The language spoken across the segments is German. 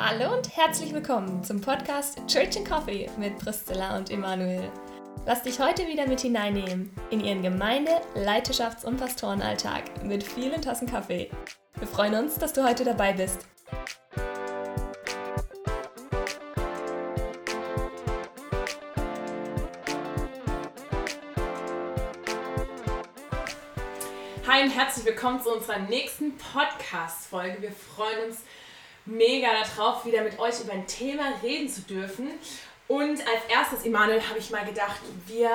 Hallo und herzlich willkommen zum Podcast Church and Coffee mit Priscilla und Emanuel. Lass dich heute wieder mit hineinnehmen in ihren Gemeinde-, Leiterschafts- und Pastorenalltag mit vielen Tassen Kaffee. Wir freuen uns, dass du heute dabei bist. Hi und herzlich willkommen zu unserer nächsten Podcast-Folge. Wir freuen uns mega darauf, wieder mit euch über ein Thema reden zu dürfen. Und als erstes, Emanuel, habe ich mal gedacht, wir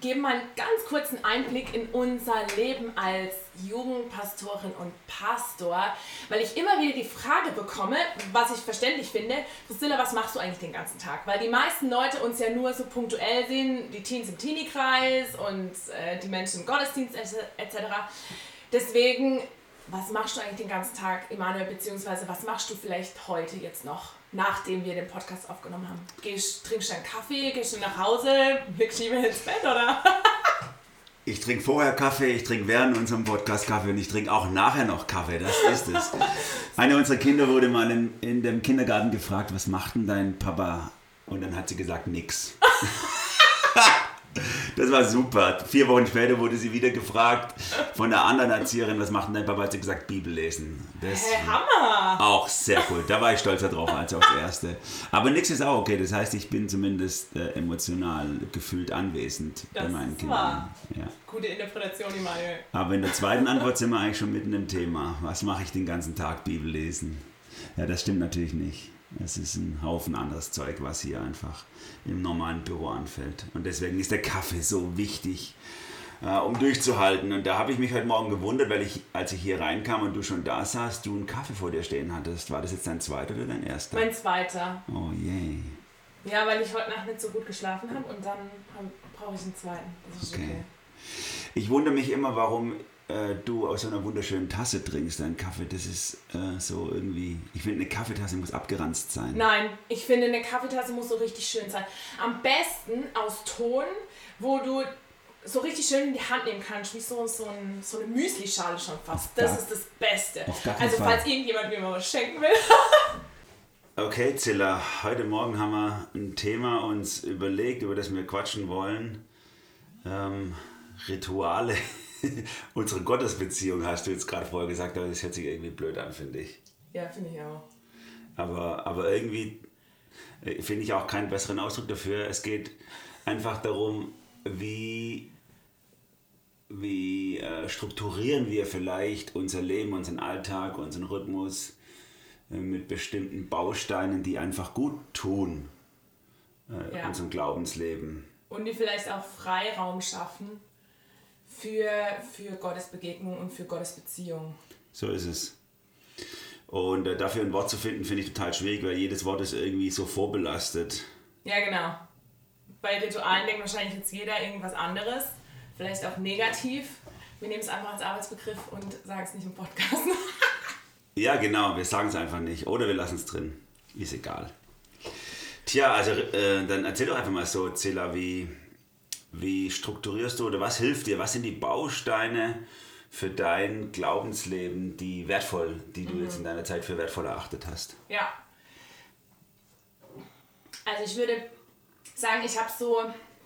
geben mal einen ganz kurzen Einblick in unser Leben als Jugendpastorin und Pastor, weil ich immer wieder die Frage bekomme, was ich verständlich finde, Priscilla, was machst du eigentlich den ganzen Tag? Weil die meisten Leute uns ja nur so punktuell sehen, die Teens im Teenie-Kreis und äh, die Menschen im Gottesdienst etc. Deswegen was machst du eigentlich den ganzen Tag, Emanuel, beziehungsweise was machst du vielleicht heute jetzt noch, nachdem wir den Podcast aufgenommen haben? Gehst, trinkst du einen Kaffee, gehst du nach Hause, legst du ins Bett, oder? Ich trinke vorher Kaffee, ich trinke während unserem Podcast Kaffee und ich trinke auch nachher noch Kaffee, das ist es. Eine unserer Kinder wurde mal in, in dem Kindergarten gefragt, was macht denn dein Papa? Und dann hat sie gesagt, nix. Das war super. Vier Wochen später wurde sie wieder gefragt von der anderen Erzieherin, was macht denn dein Papa? Hat sie gesagt, Bibel lesen. Das hey, Hammer! Auch sehr cool. Da war ich stolzer drauf als aufs Erste. Aber nichts ist auch okay. Das heißt, ich bin zumindest äh, emotional gefühlt anwesend das bei meinen Kindern. Ja. Gute Interpretation, Emanuel. Aber in der zweiten Antwort sind wir eigentlich schon mitten im Thema. Was mache ich den ganzen Tag Bibel lesen? Ja, das stimmt natürlich nicht. Es ist ein Haufen anderes Zeug, was hier einfach im normalen Büro anfällt. Und deswegen ist der Kaffee so wichtig, äh, um durchzuhalten. Und da habe ich mich heute Morgen gewundert, weil ich, als ich hier reinkam und du schon da saßt, du einen Kaffee vor dir stehen hattest. War das jetzt dein zweiter oder dein erster? Mein zweiter. Oh je. Ja, weil ich heute Nacht nicht so gut geschlafen habe und dann brauche ich einen zweiten. Das ist okay. okay. Ich wundere mich immer, warum äh, du aus so einer wunderschönen Tasse trinkst, deinen Kaffee, das ist äh, so irgendwie. Ich finde, eine Kaffeetasse muss abgeranzt sein. Nein, ich finde, eine Kaffeetasse muss so richtig schön sein. Am besten aus Ton, wo du so richtig schön in die Hand nehmen kannst, wie so, so, ein, so eine Müslischale schon fast. Das ja. ist das Beste. Also, Fall. falls irgendjemand mir mal was schenken will. okay, Zilla, heute Morgen haben wir ein Thema uns überlegt, über das wir quatschen wollen. Ähm, Rituale unsere Gottesbeziehung hast du jetzt gerade vorher gesagt, aber das hört sich irgendwie blöd an, finde ich. Ja, finde ich auch. Aber, aber irgendwie äh, finde ich auch keinen besseren Ausdruck dafür. Es geht einfach darum, wie, wie äh, strukturieren wir vielleicht unser Leben, unseren Alltag, unseren Rhythmus äh, mit bestimmten Bausteinen, die einfach gut tun, äh, ja. unserem Glaubensleben. Und die vielleicht auch Freiraum schaffen für, für Gottes Begegnung und für Gottes Beziehung. So ist es. Und äh, dafür ein Wort zu finden, finde ich total schwierig, weil jedes Wort ist irgendwie so vorbelastet. Ja, genau. Bei Ritualen denkt wahrscheinlich jetzt jeder irgendwas anderes, vielleicht auch negativ. Wir nehmen es einfach als Arbeitsbegriff und sagen es nicht im Podcast. ja, genau, wir sagen es einfach nicht. Oder wir lassen es drin. Ist egal. Tja, also äh, dann erzähl doch einfach mal so, Zilla, wie, wie strukturierst du oder was hilft dir? Was sind die Bausteine für dein Glaubensleben, die wertvoll, die du mhm. jetzt in deiner Zeit für wertvoll erachtet hast? Ja. Also ich würde sagen, ich habe so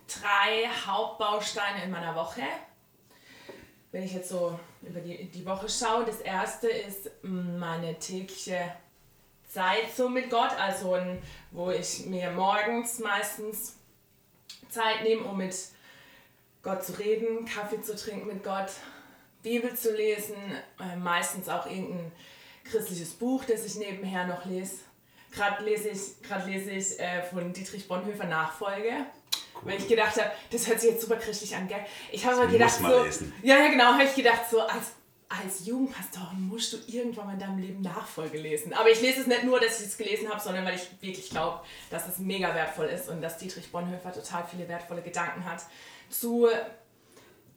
drei Hauptbausteine in meiner Woche. Wenn ich jetzt so über die, die Woche schaue, das erste ist meine tägliche Zeit so mit Gott, also wo ich mir morgens meistens Zeit nehme, um mit Gott zu reden, Kaffee zu trinken mit Gott, Bibel zu lesen, äh, meistens auch irgendein christliches Buch, das ich nebenher noch lese. Gerade lese ich, grad lese ich äh, von Dietrich Bonhoeffer Nachfolge. Cool. Weil ich gedacht habe, das hört sich jetzt super christlich an, gell? Ich habe mal gedacht, so, lesen. ja, ja, genau, habe ich gedacht, so als, als Jugendpastorin musst du irgendwann mal in deinem Leben Nachfolge lesen. Aber ich lese es nicht nur, dass ich es gelesen habe, sondern weil ich wirklich glaube, dass es mega wertvoll ist und dass Dietrich Bonhoeffer total viele wertvolle Gedanken hat zu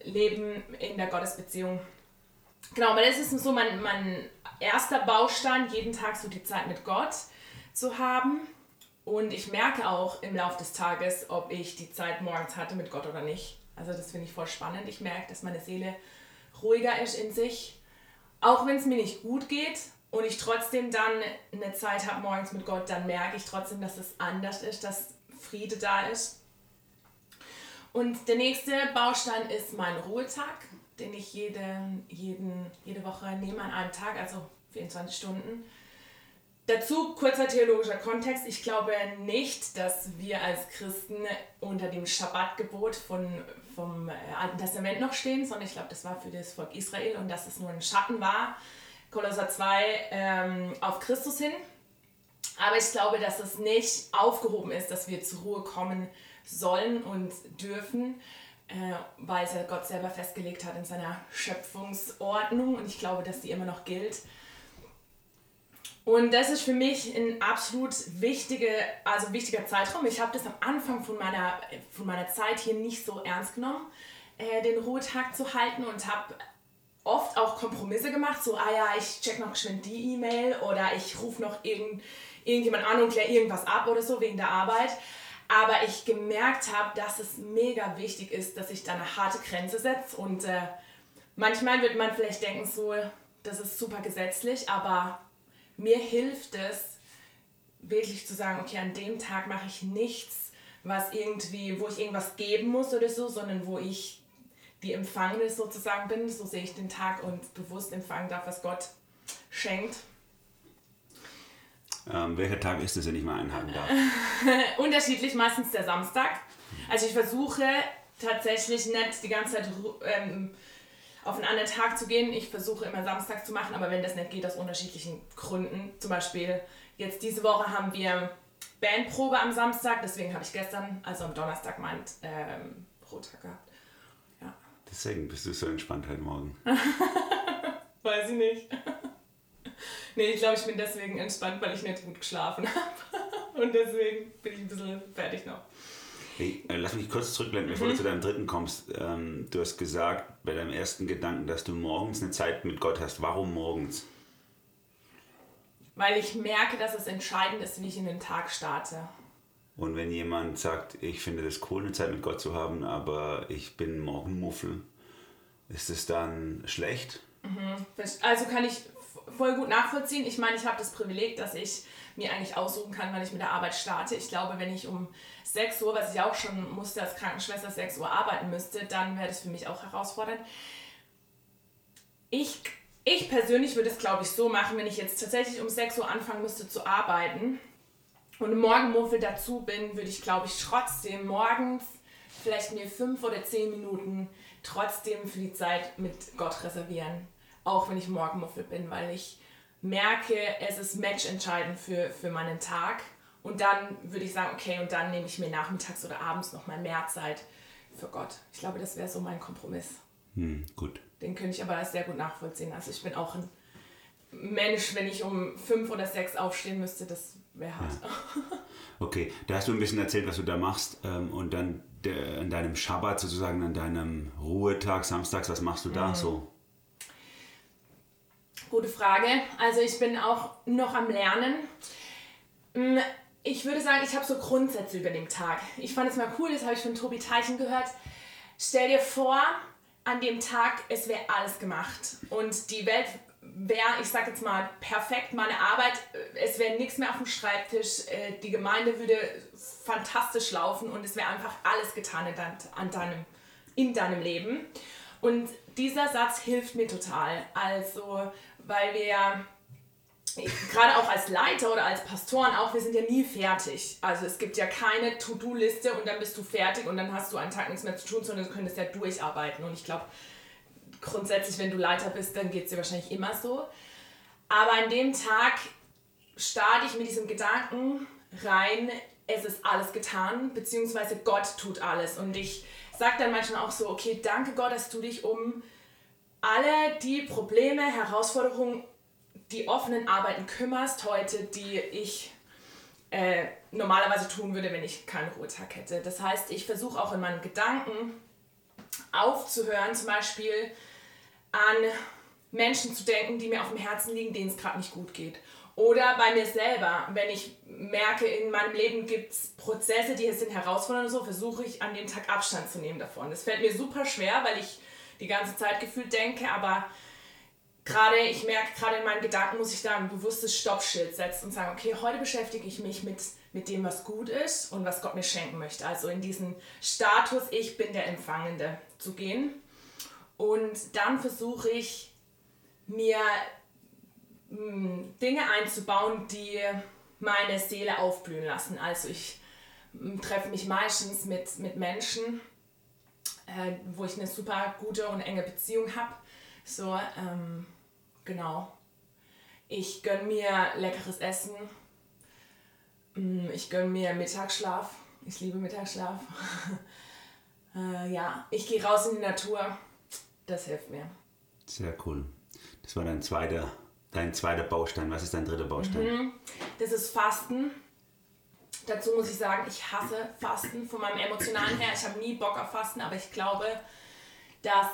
Leben in der Gottesbeziehung. Genau, aber das ist so mein, mein erster Baustein, jeden Tag so die Zeit mit Gott zu haben. Und ich merke auch im Laufe des Tages, ob ich die Zeit morgens hatte mit Gott oder nicht. Also das finde ich voll spannend. Ich merke, dass meine Seele ruhiger ist in sich. Auch wenn es mir nicht gut geht, und ich trotzdem dann eine Zeit habe morgens mit Gott, dann merke ich trotzdem, dass es anders ist, dass Friede da ist. Und der nächste Baustein ist mein Ruhetag, den ich jede, jeden, jede Woche nehme an einem Tag, also 24 Stunden. Dazu kurzer theologischer Kontext. Ich glaube nicht, dass wir als Christen unter dem Schabbatgebot vom äh, Alten Testament noch stehen, sondern ich glaube, das war für das Volk Israel und dass es nur ein Schatten war. Kolosser 2 ähm, auf Christus hin. Aber ich glaube, dass es nicht aufgehoben ist, dass wir zur Ruhe kommen sollen und dürfen, äh, weil es ja Gott selber festgelegt hat in seiner Schöpfungsordnung und ich glaube, dass die immer noch gilt. Und das ist für mich ein absolut wichtige, also wichtiger Zeitraum. Ich habe das am Anfang von meiner, von meiner Zeit hier nicht so ernst genommen, äh, den Ruhetag zu halten und habe oft auch Kompromisse gemacht. So, ah ja, ich check noch schnell die E-Mail oder ich rufe noch irgend, irgendjemand an und kläre irgendwas ab oder so wegen der Arbeit. Aber ich gemerkt habe, dass es mega wichtig ist, dass ich da eine harte Grenze setze. Und äh, manchmal wird man vielleicht denken, so, das ist super gesetzlich, aber mir hilft es, wirklich zu sagen, okay, an dem Tag mache ich nichts, was irgendwie, wo ich irgendwas geben muss oder so, sondern wo ich die Empfangene sozusagen bin, so sehe ich den Tag und bewusst empfangen darf, was Gott schenkt. Ähm, welcher Tag ist es, wenn ich mal einhaken darf? Unterschiedlich, meistens der Samstag. Also ich versuche tatsächlich nicht die ganze Zeit ähm, auf einen anderen Tag zu gehen. Ich versuche immer Samstag zu machen, aber wenn das nicht geht, aus unterschiedlichen Gründen. Zum Beispiel jetzt diese Woche haben wir Bandprobe am Samstag, deswegen habe ich gestern, also am Donnerstag, meinen ähm, Brottag gehabt. Ja. Deswegen bist du so entspannt heute Morgen. Weiß ich nicht. Nee, ich glaube, ich bin deswegen entspannt, weil ich nicht gut geschlafen habe. Und deswegen bin ich ein bisschen fertig noch. Hey, äh, lass mich kurz zurückblenden, bevor mhm. du zu deinem dritten kommst. Ähm, du hast gesagt bei deinem ersten Gedanken, dass du morgens eine Zeit mit Gott hast. Warum morgens? Weil ich merke, dass es entscheidend ist, wie ich in den Tag starte. Und wenn jemand sagt, ich finde es cool, eine Zeit mit Gott zu haben, aber ich bin Morgenmuffel, ist es dann schlecht? Mhm. Also kann ich voll gut nachvollziehen. Ich meine, ich habe das Privileg, dass ich mir eigentlich aussuchen kann, wann ich mit der Arbeit starte. Ich glaube, wenn ich um 6 Uhr, was ich auch schon musste als Krankenschwester, 6 Uhr arbeiten müsste, dann wäre das für mich auch herausfordernd. Ich, ich persönlich würde es, glaube ich, so machen, wenn ich jetzt tatsächlich um 6 Uhr anfangen müsste zu arbeiten und Morgenmuffel dazu bin, würde ich, glaube ich, trotzdem morgens vielleicht mir 5 oder 10 Minuten trotzdem für die Zeit mit Gott reservieren. Auch wenn ich Morgenmuffel bin, weil ich merke, es ist matchentscheidend für, für meinen Tag. Und dann würde ich sagen, okay, und dann nehme ich mir nachmittags oder abends nochmal mehr Zeit für Gott. Ich glaube, das wäre so mein Kompromiss. Hm, gut. Den könnte ich aber sehr gut nachvollziehen. Also ich bin auch ein Mensch, wenn ich um fünf oder sechs aufstehen müsste, das wäre hart. Ja. Okay, da hast du ein bisschen erzählt, was du da machst. Ähm, und dann an deinem Schabbat sozusagen, an deinem Ruhetag, samstags, was machst du da mhm. so? Gute Frage. Also ich bin auch noch am Lernen. Mm, ich würde sagen, ich habe so Grundsätze über den Tag. Ich fand es mal cool, das habe ich von Tobi Teichen gehört. Stell dir vor, an dem Tag, es wäre alles gemacht und die Welt wäre, ich sag jetzt mal, perfekt, meine Arbeit, äh, es wäre nichts mehr auf dem Schreibtisch, äh, die Gemeinde würde fantastisch laufen und es wäre einfach alles getan in deinem, in deinem Leben. Und dieser Satz hilft mir total. Also, weil wir gerade auch als Leiter oder als Pastoren auch, wir sind ja nie fertig. Also es gibt ja keine To-Do-Liste und dann bist du fertig und dann hast du einen Tag nichts mehr zu tun, sondern du könntest ja durcharbeiten. Und ich glaube, grundsätzlich, wenn du Leiter bist, dann geht es dir wahrscheinlich immer so. Aber an dem Tag starte ich mit diesem Gedanken rein, es ist alles getan, beziehungsweise Gott tut alles. Und ich sage dann manchmal auch so, okay, danke Gott, dass du dich um alle die Probleme, Herausforderungen, die offenen Arbeiten kümmerst heute, die ich äh, normalerweise tun würde, wenn ich keinen Ruhetag hätte. Das heißt, ich versuche auch in meinen Gedanken aufzuhören, zum Beispiel an Menschen zu denken, die mir auf dem Herzen liegen, denen es gerade nicht gut geht. Oder bei mir selber, wenn ich merke, in meinem Leben gibt es Prozesse, die sind herausfordernd und so, versuche ich an dem Tag Abstand zu nehmen davon. Das fällt mir super schwer, weil ich die ganze Zeit gefühlt denke, aber gerade, ich merke, gerade in meinen Gedanken muss ich da ein bewusstes Stoppschild setzen und sagen, okay, heute beschäftige ich mich mit, mit dem, was gut ist und was Gott mir schenken möchte. Also in diesen Status, ich bin der Empfangende zu gehen. Und dann versuche ich mir hm, Dinge einzubauen, die meine Seele aufblühen lassen. Also ich hm, treffe mich meistens mit, mit Menschen, äh, wo ich eine super gute und enge Beziehung habe so, ähm, genau. Ich gönne mir leckeres Essen. Mm, ich gönne mir Mittagsschlaf. Ich liebe Mittagsschlaf. äh, ja, ich gehe raus in die Natur. Das hilft mir. Sehr cool. Das war dein zweiter, dein zweiter Baustein. Was ist dein dritter Baustein? Mhm. Das ist Fasten. Dazu muss ich sagen, ich hasse Fasten von meinem emotionalen her. Ich habe nie Bock auf Fasten, aber ich glaube, dass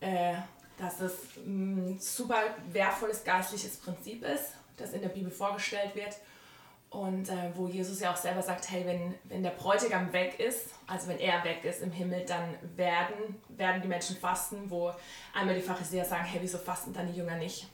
äh, dass es ein super wertvolles geistliches Prinzip ist, das in der Bibel vorgestellt wird. Und äh, wo Jesus ja auch selber sagt, hey, wenn, wenn der Bräutigam weg ist, also wenn er weg ist im Himmel, dann werden, werden die Menschen fasten, wo einmal die Pharisäer sagen, hey, wieso fasten dann die Jünger nicht?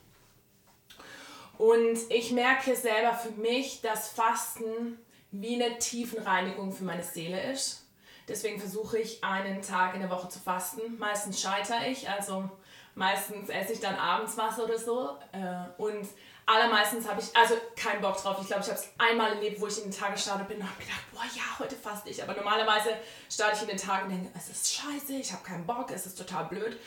Und ich merke selber für mich, dass Fasten wie eine Tiefenreinigung für meine Seele ist. Deswegen versuche ich einen Tag in der Woche zu fasten. Meistens scheitere ich, also Meistens esse ich dann abends was oder so. Äh, und allermeistens habe ich also keinen Bock drauf. Ich glaube, ich habe es einmal erlebt, wo ich in den Tag gestartet bin und habe gedacht, boah, ja, heute faste ich. Aber normalerweise starte ich in den Tag und denke, es ist scheiße, ich habe keinen Bock, es ist total blöd.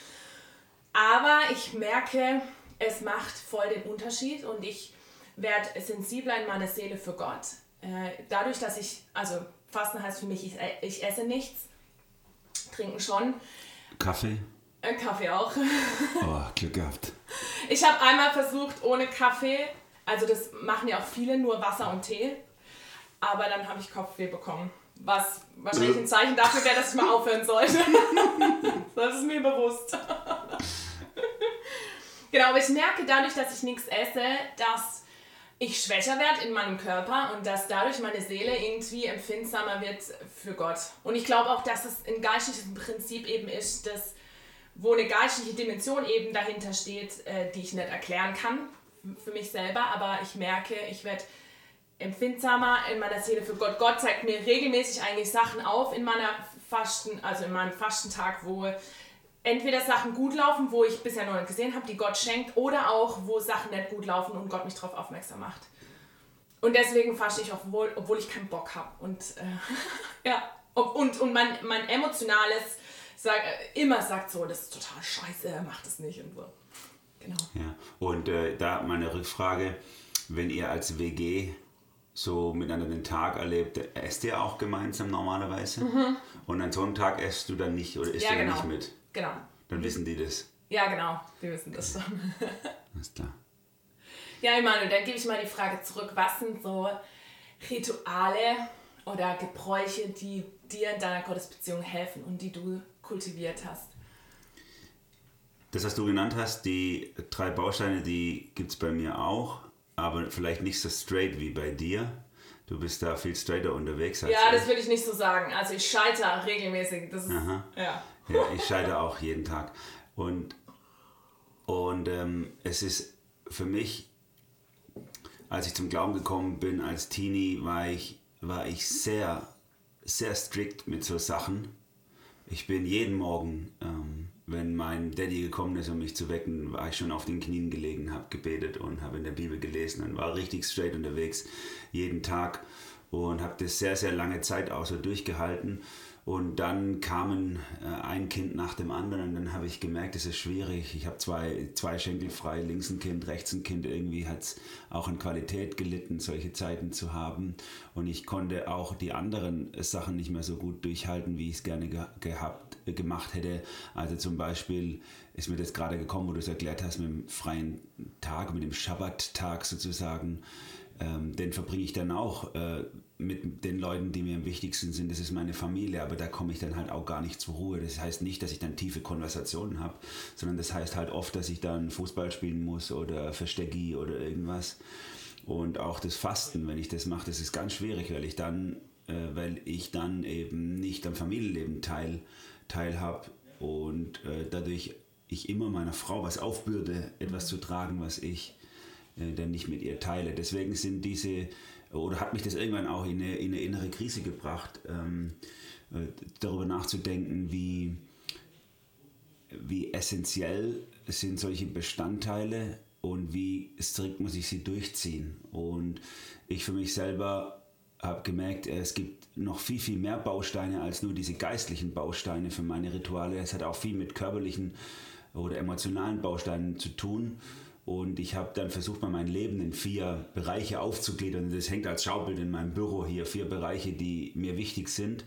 Aber ich merke, es macht voll den Unterschied und ich werde sensibler in meiner Seele für Gott. Äh, dadurch, dass ich, also Fasten heißt für mich, ich, ich esse nichts, trinken schon. Kaffee? Äh, Kaffee auch. Oh, Glück gehabt. Ich habe einmal versucht ohne Kaffee, also das machen ja auch viele, nur Wasser und Tee. Aber dann habe ich Kopfweh bekommen. Was wahrscheinlich ein Zeichen dafür wäre, dass ich mal aufhören sollte. das ist mir bewusst. genau, aber ich merke dadurch, dass ich nichts esse, dass ich schwächer werde in meinem Körper und dass dadurch meine Seele irgendwie empfindsamer wird für Gott. Und ich glaube auch, dass es ein geistliches Prinzip eben ist, dass wo eine geistliche Dimension eben dahinter steht, äh, die ich nicht erklären kann für mich selber, aber ich merke, ich werde empfindsamer in meiner Seele für Gott. Gott zeigt mir regelmäßig eigentlich Sachen auf in meiner Fasten, also in meinem Fastentag, wo entweder Sachen gut laufen, wo ich bisher noch nicht gesehen habe, die Gott schenkt, oder auch, wo Sachen nicht gut laufen und Gott mich darauf aufmerksam macht. Und deswegen faste ich, obwohl, obwohl ich keinen Bock habe. Und äh, ja, und, und mein, mein emotionales sag, äh, immer sagt so, das ist total scheiße, macht es nicht und so. Genau. Ja. Und äh, da meine Rückfrage, wenn ihr als WG so miteinander den Tag erlebt, esst ihr auch gemeinsam normalerweise? Mhm. Und an so einem Tag esst du dann nicht oder isst ja, du genau. dann nicht mit? Genau. Dann wissen die das. Ja, genau, die wissen das schon. Alles klar. Ja, Emanuel, dann gebe ich mal die Frage zurück. Was sind so Rituale oder Gebräuche, die dir in deiner Gottesbeziehung helfen und die du kultiviert hast? Das, was du genannt hast, die drei Bausteine, die gibt es bei mir auch, aber vielleicht nicht so straight wie bei dir. Du bist da viel straighter unterwegs. Als ja, das will ich nicht so sagen. Also ich scheitere regelmäßig. Das ist, Aha. Ja. ja, ich scheitere auch jeden Tag. Und, und ähm, es ist für mich, als ich zum Glauben gekommen bin als Teenie, war ich, war ich sehr, sehr strikt mit so Sachen ich bin jeden Morgen, ähm, wenn mein Daddy gekommen ist, um mich zu wecken, war ich schon auf den Knien gelegen, habe gebetet und habe in der Bibel gelesen und war richtig straight unterwegs, jeden Tag und habe das sehr, sehr lange Zeit auch so durchgehalten und dann kamen äh, ein Kind nach dem anderen und dann habe ich gemerkt, es ist schwierig. Ich habe zwei, zwei Schenkel frei, links ein Kind, rechts ein Kind. Irgendwie hat es auch an Qualität gelitten, solche Zeiten zu haben. Und ich konnte auch die anderen Sachen nicht mehr so gut durchhalten, wie ich es gerne ge gehabt, äh, gemacht hätte. Also zum Beispiel ist mir das gerade gekommen, wo du es erklärt hast, mit dem freien Tag, mit dem Schabbat-Tag sozusagen ähm, den verbringe ich dann auch äh, mit den Leuten, die mir am wichtigsten sind. Das ist meine Familie, aber da komme ich dann halt auch gar nicht zur Ruhe. Das heißt nicht, dass ich dann tiefe Konversationen habe, sondern das heißt halt oft, dass ich dann Fußball spielen muss oder Verstecki oder irgendwas. Und auch das Fasten, wenn ich das mache, das ist ganz schwierig, weil ich dann, äh, weil ich dann eben nicht am Familienleben teil, teilhab und äh, dadurch ich immer meiner Frau was aufbürde, etwas zu tragen, was ich äh, dann nicht mit ihr teile. Deswegen sind diese, oder hat mich das irgendwann auch in eine, in eine innere Krise gebracht, ähm, äh, darüber nachzudenken, wie, wie essentiell sind solche Bestandteile und wie strikt muss ich sie durchziehen. Und ich für mich selber habe gemerkt, es gibt noch viel, viel mehr Bausteine als nur diese geistlichen Bausteine für meine Rituale. Es hat auch viel mit körperlichen oder emotionalen Bausteinen zu tun. Und ich habe dann versucht, mal mein Leben in vier Bereiche aufzugliedern. Das hängt als Schaubild in meinem Büro hier. Vier Bereiche, die mir wichtig sind.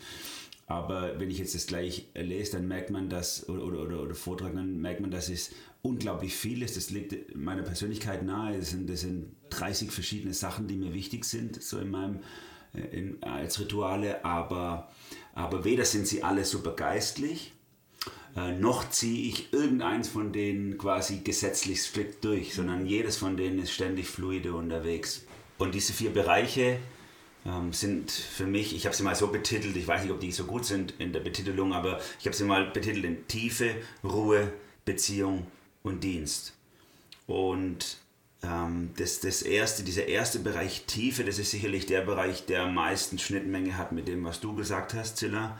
Aber wenn ich jetzt das gleich lese, dann merkt man das, oder, oder, oder, oder Vortrag, dann merkt man, dass es unglaublich viel ist. Das liegt meiner Persönlichkeit nahe. Das sind, das sind 30 verschiedene Sachen, die mir wichtig sind, so in meinem, äh, in, als Rituale. Aber, aber weder sind sie alle super geistlich, äh, noch ziehe ich irgendeins von denen quasi gesetzlich strikt durch, sondern jedes von denen ist ständig fluide unterwegs. Und diese vier Bereiche, ähm, sind für mich, ich habe sie mal so betitelt, ich weiß nicht, ob die so gut sind in der Betitelung, aber ich habe sie mal betitelt in Tiefe, Ruhe, Beziehung und Dienst. Und ähm, das, das erste, dieser erste Bereich Tiefe, das ist sicherlich der Bereich, der am meisten Schnittmenge hat mit dem, was du gesagt hast, Zilla,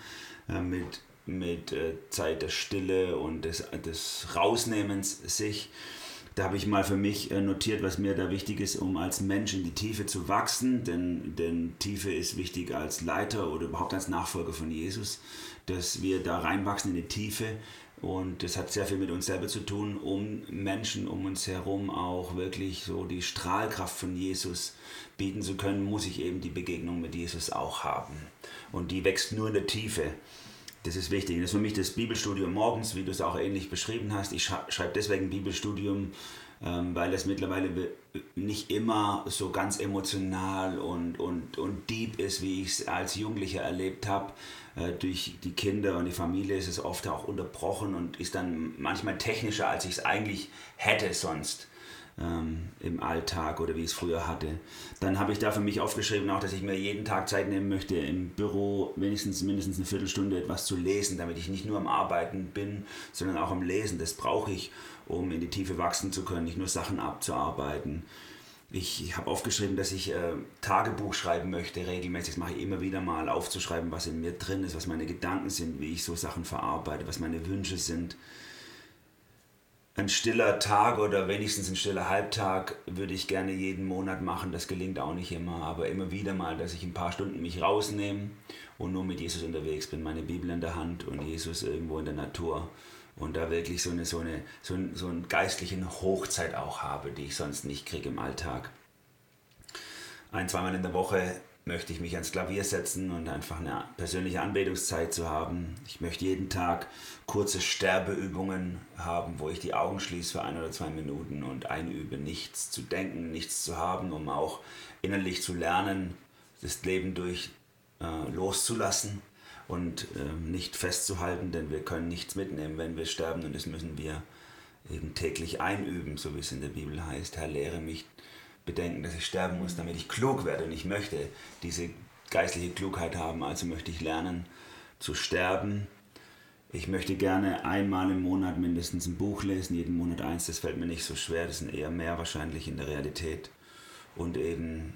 äh, mit, mit äh, Zeit der Stille und des, des Rausnehmens sich. Da habe ich mal für mich äh, notiert, was mir da wichtig ist, um als Mensch in die Tiefe zu wachsen. Denn, denn Tiefe ist wichtig als Leiter oder überhaupt als Nachfolger von Jesus, dass wir da reinwachsen in die Tiefe. Und das hat sehr viel mit uns selber zu tun, um Menschen um uns herum auch wirklich so die Strahlkraft von Jesus bieten zu können, muss ich eben die Begegnung mit Jesus auch haben. Und die wächst nur in der Tiefe. Das ist wichtig. Das ist für mich das Bibelstudium morgens, wie du es auch ähnlich beschrieben hast. Ich schreibe deswegen Bibelstudium, ähm, weil es mittlerweile nicht immer so ganz emotional und, und, und deep ist, wie ich es als Jugendlicher erlebt habe. Äh, durch die Kinder und die Familie ist es oft auch unterbrochen und ist dann manchmal technischer, als ich es eigentlich hätte sonst ähm, im Alltag oder wie ich es früher hatte. Dann habe ich da für mich aufgeschrieben, auch, dass ich mir jeden Tag Zeit nehmen möchte, im Büro wenigstens mindestens eine Viertelstunde etwas zu lesen, damit ich nicht nur am Arbeiten bin, sondern auch am Lesen. Das brauche ich, um in die Tiefe wachsen zu können, nicht nur Sachen abzuarbeiten. Ich habe aufgeschrieben, dass ich äh, Tagebuch schreiben möchte, regelmäßig. Das mache ich immer wieder mal, aufzuschreiben, was in mir drin ist, was meine Gedanken sind, wie ich so Sachen verarbeite, was meine Wünsche sind ein stiller Tag oder wenigstens ein stiller Halbtag würde ich gerne jeden Monat machen. Das gelingt auch nicht immer, aber immer wieder mal, dass ich ein paar Stunden mich rausnehme und nur mit Jesus unterwegs bin, meine Bibel in der Hand und Jesus irgendwo in der Natur und da wirklich so eine, so eine so, ein, so eine geistliche Hochzeit auch habe, die ich sonst nicht kriege im Alltag. Ein, zweimal in der Woche möchte ich mich ans Klavier setzen und einfach eine persönliche Anbetungszeit zu haben. Ich möchte jeden Tag kurze Sterbeübungen haben, wo ich die Augen schließe für ein oder zwei Minuten und einübe, nichts zu denken, nichts zu haben, um auch innerlich zu lernen, das Leben durch äh, loszulassen und äh, nicht festzuhalten, denn wir können nichts mitnehmen, wenn wir sterben und das müssen wir eben täglich einüben, so wie es in der Bibel heißt. Herr, lehre mich bedenken, dass ich sterben muss, damit ich klug werde. Und ich möchte diese geistliche Klugheit haben, also möchte ich lernen zu sterben. Ich möchte gerne einmal im Monat mindestens ein Buch lesen, jeden Monat eins, das fällt mir nicht so schwer, das sind eher mehr wahrscheinlich in der Realität. Und eben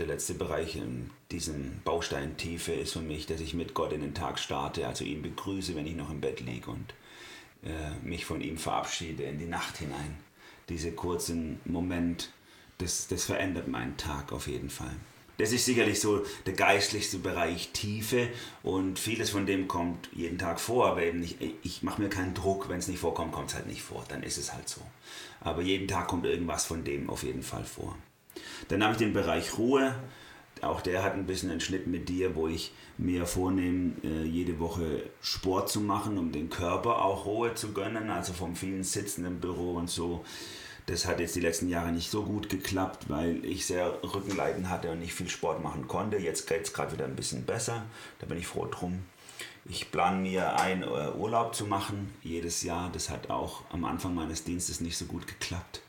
der letzte Bereich in diesem Baustein Tiefe ist für mich, dass ich mit Gott in den Tag starte, also ihn begrüße, wenn ich noch im Bett liege und äh, mich von ihm verabschiede in die Nacht hinein. Diese kurzen Moment das, das verändert meinen Tag auf jeden Fall. Das ist sicherlich so der geistlichste Bereich Tiefe und vieles von dem kommt jeden Tag vor, aber eben nicht, ich mache mir keinen Druck, wenn es nicht vorkommt, kommt es halt nicht vor, dann ist es halt so. Aber jeden Tag kommt irgendwas von dem auf jeden Fall vor. Dann habe ich den Bereich Ruhe, auch der hat ein bisschen einen Schnitt mit dir, wo ich mir vornehme, äh, jede Woche Sport zu machen, um den Körper auch Ruhe zu gönnen, also vom vielen Sitzen im Büro und so das hat jetzt die letzten Jahre nicht so gut geklappt, weil ich sehr Rückenleiden hatte und nicht viel Sport machen konnte. Jetzt geht es gerade wieder ein bisschen besser. Da bin ich froh drum. Ich plane mir ein, äh, Urlaub zu machen jedes Jahr. Das hat auch am Anfang meines Dienstes nicht so gut geklappt.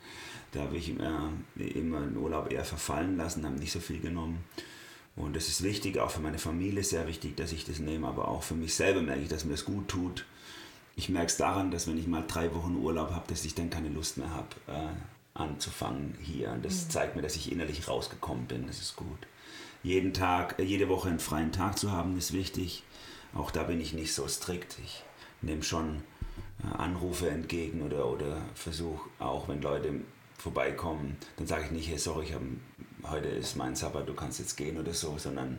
Da habe ich immer, immer den Urlaub eher verfallen lassen, habe nicht so viel genommen. Und das ist wichtig, auch für meine Familie sehr wichtig, dass ich das nehme, aber auch für mich selber merke ich, dass mir das gut tut ich merke es daran, dass wenn ich mal drei Wochen Urlaub habe, dass ich dann keine Lust mehr habe, äh, anzufangen hier. Und das mhm. zeigt mir, dass ich innerlich rausgekommen bin. Das ist gut. Jeden Tag, äh, jede Woche einen freien Tag zu haben, ist wichtig. Auch da bin ich nicht so strikt. Ich nehme schon äh, Anrufe entgegen oder, oder versuche auch, wenn Leute vorbeikommen, dann sage ich nicht, hey, sorry, ich hab, heute ist mein Sabbat, du kannst jetzt gehen oder so, sondern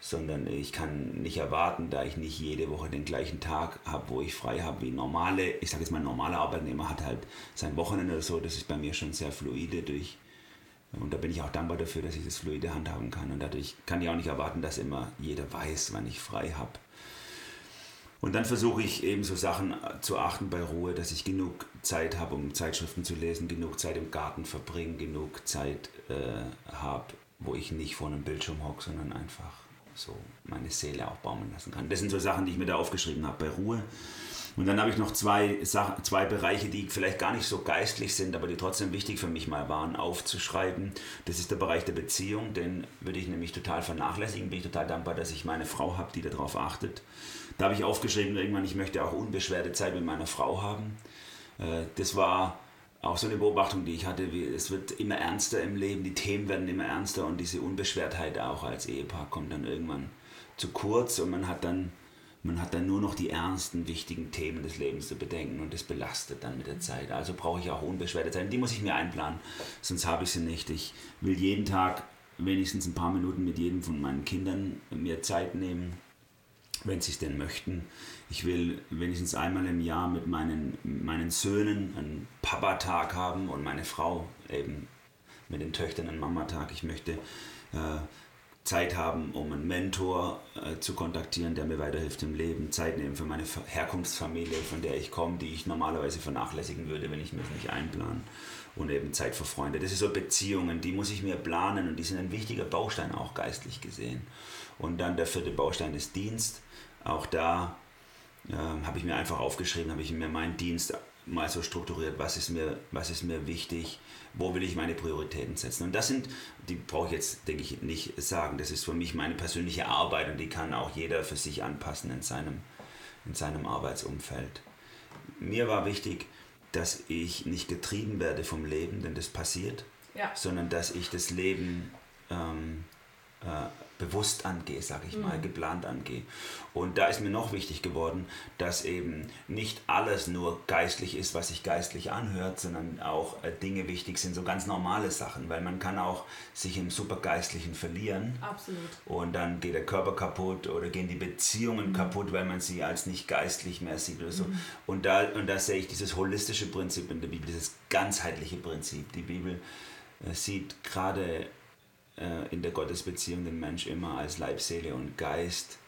sondern ich kann nicht erwarten, da ich nicht jede Woche den gleichen Tag habe, wo ich frei habe wie normale, ich sage jetzt mal, ein normaler Arbeitnehmer hat halt sein Wochenende oder so, das ist bei mir schon sehr fluide durch, und da bin ich auch dankbar dafür, dass ich das fluide handhaben kann und dadurch kann ich auch nicht erwarten, dass immer jeder weiß, wann ich frei habe. Und dann versuche ich eben so Sachen zu achten bei Ruhe, dass ich genug Zeit habe, um Zeitschriften zu lesen, genug Zeit im Garten verbringen, genug Zeit äh, habe, wo ich nicht vor einem Bildschirm hocke, sondern einfach so meine Seele auch baumeln lassen kann. Das sind so Sachen, die ich mir da aufgeschrieben habe bei Ruhe. Und dann habe ich noch zwei, Sachen, zwei Bereiche, die vielleicht gar nicht so geistlich sind, aber die trotzdem wichtig für mich mal waren, aufzuschreiben. Das ist der Bereich der Beziehung, den würde ich nämlich total vernachlässigen. Bin ich total dankbar, dass ich meine Frau habe, die darauf achtet. Da habe ich aufgeschrieben, irgendwann, ich möchte auch unbeschwerte Zeit mit meiner Frau haben. Äh, das war auch so eine Beobachtung, die ich hatte, wie, es wird immer ernster im Leben, die Themen werden immer ernster und diese Unbeschwertheit auch als Ehepaar kommt dann irgendwann zu kurz und man hat dann, man hat dann nur noch die ernsten, wichtigen Themen des Lebens zu bedenken und das belastet dann mit der Zeit. Also brauche ich auch unbeschwerte Zeit. Die muss ich mir einplanen, sonst habe ich sie nicht. Ich will jeden Tag wenigstens ein paar Minuten mit jedem von meinen Kindern mir Zeit nehmen wenn sie es denn möchten. Ich will wenigstens einmal im Jahr mit meinen, meinen Söhnen einen Papa-Tag haben und meine Frau eben mit den Töchtern einen Mama-Tag. Ich möchte äh, Zeit haben, um einen Mentor äh, zu kontaktieren, der mir weiterhilft im Leben. Zeit nehmen für meine Herkunftsfamilie, von der ich komme, die ich normalerweise vernachlässigen würde, wenn ich mir das nicht einplanen. Und eben Zeit für Freunde. Das sind so Beziehungen, die muss ich mir planen und die sind ein wichtiger Baustein auch geistlich gesehen. Und dann der vierte Baustein ist Dienst auch da äh, habe ich mir einfach aufgeschrieben, habe ich mir meinen Dienst mal so strukturiert, was ist mir, was ist mir wichtig, wo will ich meine Prioritäten setzen. Und das sind, die brauche ich jetzt, denke ich, nicht sagen. Das ist für mich meine persönliche Arbeit und die kann auch jeder für sich anpassen in seinem, in seinem Arbeitsumfeld. Mir war wichtig, dass ich nicht getrieben werde vom Leben, denn das passiert, ja. sondern dass ich das Leben ähm, äh, bewusst angehe, sage ich mal, mhm. geplant angehe. Und da ist mir noch wichtig geworden, dass eben nicht alles nur geistlich ist, was sich geistlich anhört, sondern auch äh, Dinge wichtig sind, so ganz normale Sachen, weil man kann auch sich im Supergeistlichen verlieren. Absolut. Und dann geht der Körper kaputt oder gehen die Beziehungen mhm. kaputt, weil man sie als nicht geistlich mehr sieht oder so. Mhm. Und, da, und da sehe ich dieses holistische Prinzip in der Bibel, dieses ganzheitliche Prinzip. Die Bibel äh, sieht gerade in der Gottesbeziehung den Mensch immer als Leib, Seele und Geist.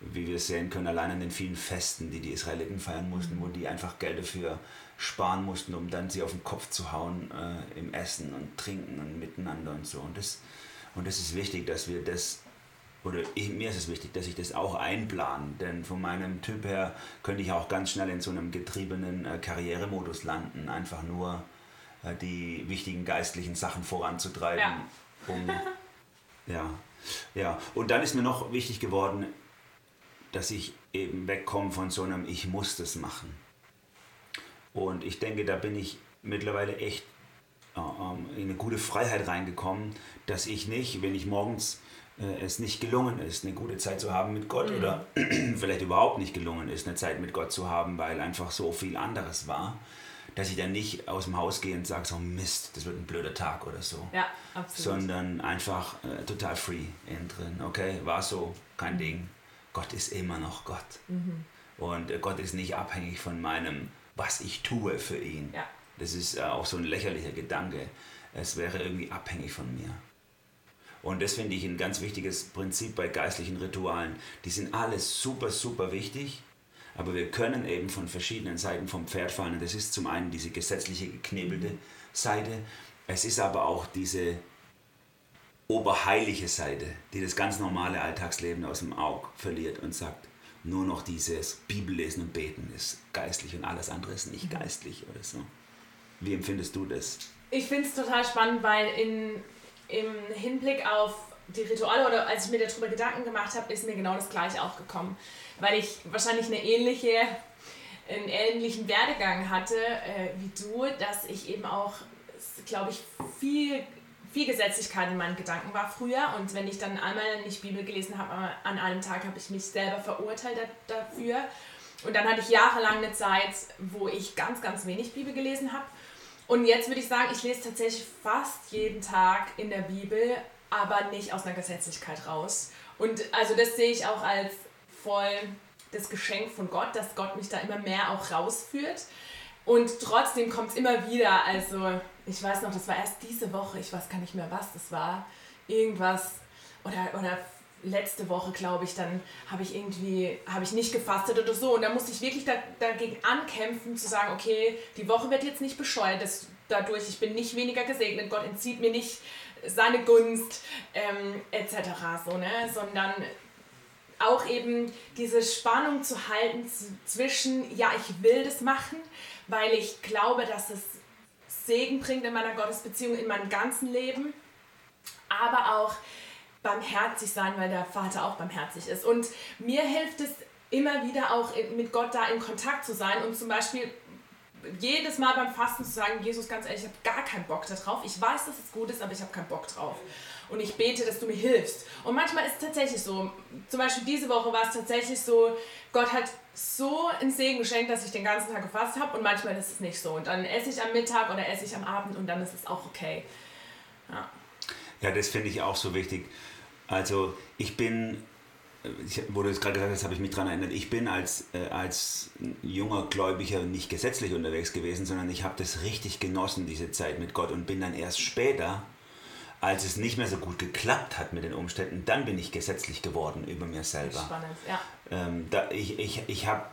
Wie wir sehen können, allein an den vielen Festen, die die Israeliten feiern mussten, wo die einfach Geld dafür sparen mussten, um dann sie auf den Kopf zu hauen äh, im Essen und Trinken und miteinander und so. Und das, und das ist wichtig, dass wir das, oder ich, mir ist es wichtig, dass ich das auch einplane, denn von meinem Typ her könnte ich auch ganz schnell in so einem getriebenen äh, Karrieremodus landen, einfach nur äh, die wichtigen geistlichen Sachen voranzutreiben. Ja um, ja, ja. Und dann ist mir noch wichtig geworden, dass ich eben wegkomme von so einem Ich muss das machen. Und ich denke, da bin ich mittlerweile echt äh, ähm, in eine gute Freiheit reingekommen, dass ich nicht, wenn ich morgens äh, es nicht gelungen ist, eine gute Zeit zu haben mit Gott mhm. oder vielleicht überhaupt nicht gelungen ist, eine Zeit mit Gott zu haben, weil einfach so viel anderes war, dass ich dann nicht aus dem Haus gehe und sage, so Mist, das wird ein blöder Tag oder so. Ja, absolut. Sondern einfach äh, total free innen drin. Okay, war so, kein mhm. Ding. Gott ist immer noch Gott. Mhm. Und äh, Gott ist nicht abhängig von meinem, was ich tue für ihn. Ja. Das ist äh, auch so ein lächerlicher Gedanke. Es wäre irgendwie abhängig von mir. Und das finde ich ein ganz wichtiges Prinzip bei geistlichen Ritualen. Die sind alles super, super wichtig aber wir können eben von verschiedenen Seiten vom Pferd fallen. Und das ist zum einen diese gesetzliche geknebelte Seite. Es ist aber auch diese oberheilige Seite, die das ganz normale Alltagsleben aus dem Auge verliert und sagt, nur noch dieses Bibellesen und Beten ist geistlich und alles andere ist nicht mhm. geistlich oder so. Wie empfindest du das? Ich finde es total spannend, weil in, im Hinblick auf die Rituale oder als ich mir darüber Gedanken gemacht habe, ist mir genau das gleiche auch gekommen weil ich wahrscheinlich eine ähnliche einen ähnlichen Werdegang hatte äh, wie du, dass ich eben auch, glaube ich, viel viel Gesetzlichkeit in meinen Gedanken war früher und wenn ich dann einmal nicht Bibel gelesen habe, an einem Tag habe ich mich selber verurteilt dafür. Und dann hatte ich jahrelang eine Zeit, wo ich ganz, ganz wenig Bibel gelesen habe. Und jetzt würde ich sagen, ich lese tatsächlich fast jeden Tag in der Bibel, aber nicht aus einer Gesetzlichkeit raus. Und also das sehe ich auch als voll das Geschenk von Gott, dass Gott mich da immer mehr auch rausführt. Und trotzdem kommt es immer wieder, also ich weiß noch, das war erst diese Woche, ich weiß gar nicht mehr was das war, irgendwas oder, oder letzte Woche, glaube ich, dann habe ich irgendwie, habe ich nicht gefastet oder so. Und da musste ich wirklich da, dagegen ankämpfen, zu sagen, okay, die Woche wird jetzt nicht bescheuert, das, dadurch, ich bin nicht weniger gesegnet, Gott entzieht mir nicht seine Gunst, ähm, etc. So, ne? Sondern auch eben diese Spannung zu halten zwischen, ja, ich will das machen, weil ich glaube, dass es Segen bringt in meiner Gottesbeziehung, in meinem ganzen Leben, aber auch barmherzig sein, weil der Vater auch barmherzig ist. Und mir hilft es immer wieder auch mit Gott da in Kontakt zu sein und zum Beispiel jedes Mal beim Fasten zu sagen, Jesus, ganz ehrlich, ich habe gar keinen Bock darauf. Ich weiß, dass es gut ist, aber ich habe keinen Bock drauf. Und ich bete, dass du mir hilfst. Und manchmal ist es tatsächlich so. Zum Beispiel diese Woche war es tatsächlich so, Gott hat so einen Segen geschenkt, dass ich den ganzen Tag gefasst habe und manchmal ist es nicht so. Und dann esse ich am Mittag oder esse ich am Abend und dann ist es auch okay. Ja, ja das finde ich auch so wichtig. Also ich bin ich, du es gerade gesagt hast, habe ich mich daran erinnert, ich bin als, äh, als junger Gläubiger nicht gesetzlich unterwegs gewesen, sondern ich habe das richtig genossen, diese Zeit mit Gott und bin dann erst später, als es nicht mehr so gut geklappt hat mit den Umständen, dann bin ich gesetzlich geworden über mir selber. Spannend, ja. Ähm, da, ich ich, ich habe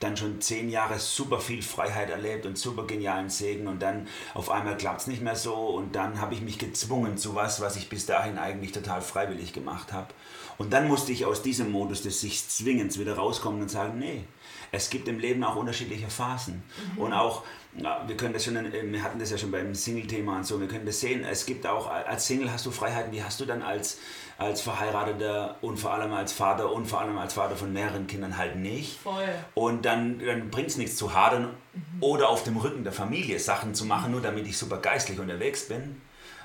dann schon zehn Jahre super viel Freiheit erlebt und super genialen Segen und dann auf einmal klappt es nicht mehr so und dann habe ich mich gezwungen zu was, was ich bis dahin eigentlich total freiwillig gemacht habe. Und dann musste ich aus diesem Modus des sich Zwingens wieder rauskommen und sagen, nee, es gibt im Leben auch unterschiedliche Phasen. Mhm. Und auch, wir können das schon, wir hatten das ja schon beim Single-Thema und so, wir können das sehen, es gibt auch, als Single hast du Freiheiten, die hast du dann als, als Verheirateter und vor allem als Vater und vor allem als Vater von mehreren Kindern halt nicht. Voll. Und dann, dann bringt es nichts zu hadern mhm. oder auf dem Rücken der Familie Sachen zu machen, nur damit ich super geistlich unterwegs bin.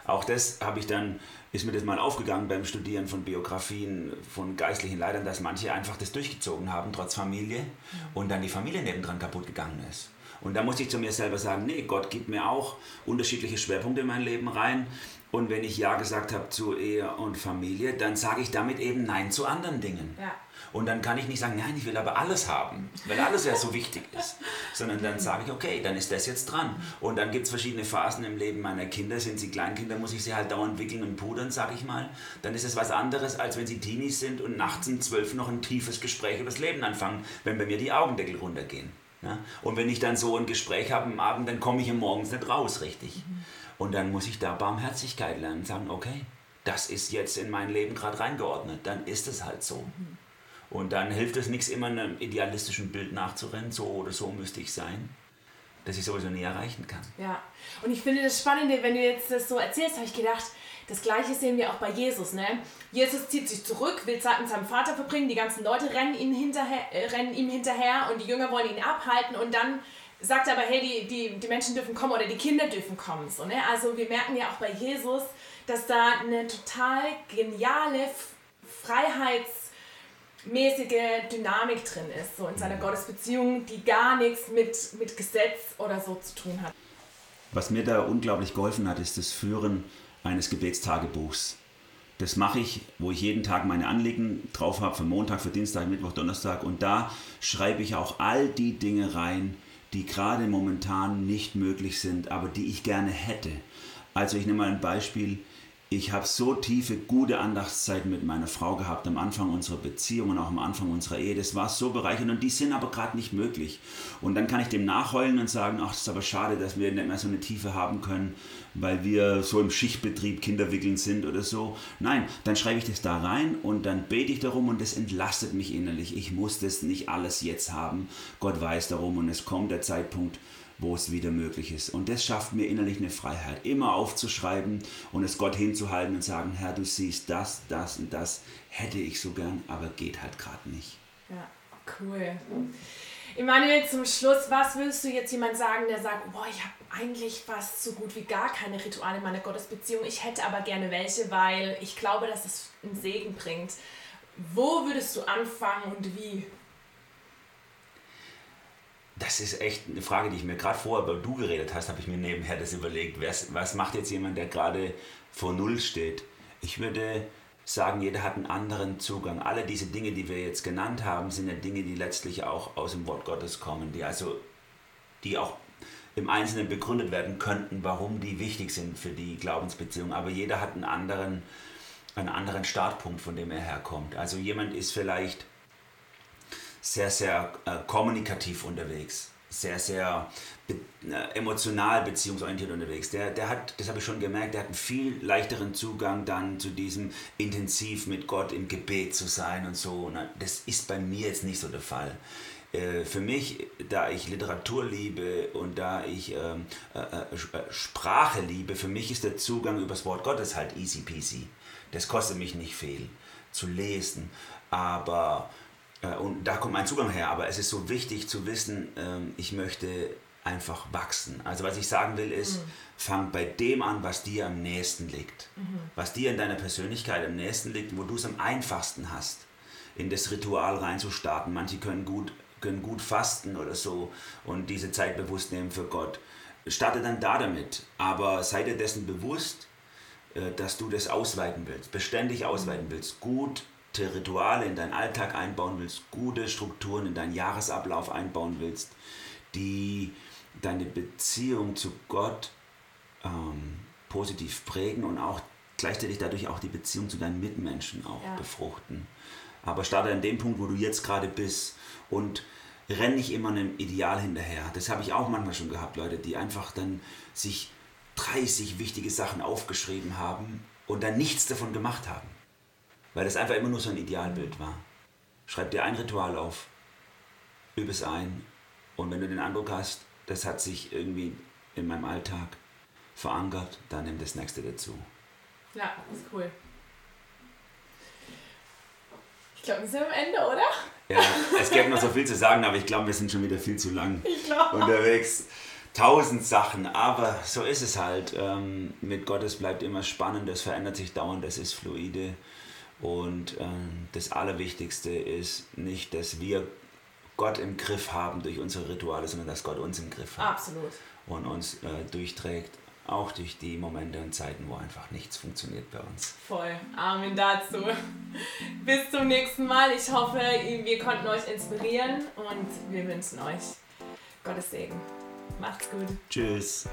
Auch das habe ich dann ist mir das mal aufgegangen beim Studieren von Biografien von geistlichen Leitern, dass manche einfach das durchgezogen haben, trotz Familie, und dann die Familie nebendran kaputt gegangen ist. Und da musste ich zu mir selber sagen, nee, Gott gibt mir auch unterschiedliche Schwerpunkte in mein Leben rein. Und wenn ich Ja gesagt habe zu Ehe und Familie, dann sage ich damit eben Nein zu anderen Dingen. Ja. Und dann kann ich nicht sagen, nein, ich will aber alles haben, weil alles ja so wichtig ist. Sondern dann sage ich, okay, dann ist das jetzt dran. Und dann gibt es verschiedene Phasen im Leben meiner Kinder. Sind sie Kleinkinder, muss ich sie halt dauernd wickeln und pudern, sage ich mal. Dann ist es was anderes, als wenn sie Teenies sind und nachts um zwölf noch ein tiefes Gespräch über das Leben anfangen, wenn bei mir die Augendeckel runtergehen. Ja? Und wenn ich dann so ein Gespräch habe am Abend, dann komme ich morgens nicht raus, richtig. Und dann muss ich da Barmherzigkeit lernen, sagen, okay, das ist jetzt in mein Leben gerade reingeordnet, dann ist es halt so. Und dann hilft es nichts, immer einem idealistischen Bild nachzurennen, so oder so müsste ich sein, dass ich sowieso nie erreichen kann. Ja, und ich finde das Spannende, wenn du jetzt das so erzählst, habe ich gedacht, das Gleiche sehen wir auch bei Jesus. Ne? Jesus zieht sich zurück, will Zeit mit seinem Vater verbringen, die ganzen Leute rennen, ihn hinterher, äh, rennen ihm hinterher und die Jünger wollen ihn abhalten und dann sagt er aber, hey, die, die, die Menschen dürfen kommen oder die Kinder dürfen kommen. So, ne? Also wir merken ja auch bei Jesus, dass da eine total geniale Freiheits- mäßige Dynamik drin ist, so in seiner mhm. Gottesbeziehung, die gar nichts mit, mit Gesetz oder so zu tun hat. Was mir da unglaublich geholfen hat, ist das Führen eines Gebetstagebuchs. Das mache ich, wo ich jeden Tag meine Anliegen drauf habe, für Montag, für Dienstag, Mittwoch, Donnerstag. Und da schreibe ich auch all die Dinge rein, die gerade momentan nicht möglich sind, aber die ich gerne hätte. Also ich nehme mal ein Beispiel ich habe so tiefe, gute Andachtszeiten mit meiner Frau gehabt am Anfang unserer Beziehung und auch am Anfang unserer Ehe. Das war so bereichernd und die sind aber gerade nicht möglich. Und dann kann ich dem nachheulen und sagen, ach, das ist aber schade, dass wir nicht mehr so eine Tiefe haben können, weil wir so im Schichtbetrieb Kinderwickeln sind oder so. Nein, dann schreibe ich das da rein und dann bete ich darum und das entlastet mich innerlich. Ich muss das nicht alles jetzt haben. Gott weiß darum und es kommt der Zeitpunkt, wo es wieder möglich ist. Und das schafft mir innerlich eine Freiheit, immer aufzuschreiben und es Gott hinzuhalten und sagen, Herr, du siehst das, das und das hätte ich so gern, aber geht halt gerade nicht. Ja, cool. Emanuel, zum Schluss, was würdest du jetzt jemand sagen, der sagt, boah, ich habe eigentlich fast so gut wie gar keine Rituale in meiner Gottesbeziehung, ich hätte aber gerne welche, weil ich glaube, dass es einen Segen bringt. Wo würdest du anfangen und wie? Das ist echt eine Frage, die ich mir gerade vorher, weil du geredet hast, habe ich mir nebenher das überlegt. Was, was macht jetzt jemand, der gerade vor Null steht? Ich würde sagen, jeder hat einen anderen Zugang. Alle diese Dinge, die wir jetzt genannt haben, sind ja Dinge, die letztlich auch aus dem Wort Gottes kommen, die also, die auch im Einzelnen begründet werden könnten, warum die wichtig sind für die Glaubensbeziehung. Aber jeder hat einen anderen, einen anderen Startpunkt, von dem er herkommt. Also jemand ist vielleicht sehr, sehr äh, kommunikativ unterwegs, sehr, sehr be äh, emotional beziehungsorientiert unterwegs. Der, der hat, das habe ich schon gemerkt, der hat einen viel leichteren Zugang dann zu diesem intensiv mit Gott im Gebet zu sein und so. Das ist bei mir jetzt nicht so der Fall. Äh, für mich, da ich Literatur liebe und da ich ähm, äh, äh, Sprache liebe, für mich ist der Zugang übers Wort Gottes halt easy peasy. Das kostet mich nicht viel zu lesen, aber äh, und da kommt mein Zugang her, aber es ist so wichtig zu wissen, ähm, ich möchte einfach wachsen. Also was ich sagen will ist, mhm. fang bei dem an, was dir am nächsten liegt. Mhm. Was dir in deiner Persönlichkeit am nächsten liegt, wo du es am einfachsten hast, in das Ritual reinzustarten. Manche können gut, können gut fasten oder so und diese Zeit bewusst nehmen für Gott. Starte dann da damit, aber sei dir dessen bewusst, äh, dass du das ausweiten willst, beständig ausweiten mhm. willst, gut Rituale in deinen Alltag einbauen willst, gute Strukturen in deinen Jahresablauf einbauen willst, die deine Beziehung zu Gott ähm, positiv prägen und auch gleichzeitig dadurch auch die Beziehung zu deinen Mitmenschen auch ja. befruchten. Aber starte an dem Punkt, wo du jetzt gerade bist und renn nicht immer einem Ideal hinterher. Das habe ich auch manchmal schon gehabt, Leute, die einfach dann sich 30 wichtige Sachen aufgeschrieben haben und dann nichts davon gemacht haben. Weil das einfach immer nur so ein Idealbild war. Schreib dir ein Ritual auf, übe es ein und wenn du den Eindruck hast, das hat sich irgendwie in meinem Alltag verankert, dann nimm das nächste dazu. Ja, ist cool. Ich glaube, wir sind am Ende, oder? Ja, es gäbe noch so viel zu sagen, aber ich glaube, wir sind schon wieder viel zu lang unterwegs. Tausend Sachen, aber so ist es halt. Ähm, mit Gottes bleibt immer spannend, das verändert sich dauernd, das ist fluide. Und äh, das Allerwichtigste ist nicht, dass wir Gott im Griff haben durch unsere Rituale, sondern dass Gott uns im Griff hat. Absolut. Und uns äh, durchträgt, auch durch die Momente und Zeiten, wo einfach nichts funktioniert bei uns. Voll. Amen dazu. Bis zum nächsten Mal. Ich hoffe, wir konnten euch inspirieren und wir wünschen euch Gottes Segen. Macht's gut. Tschüss.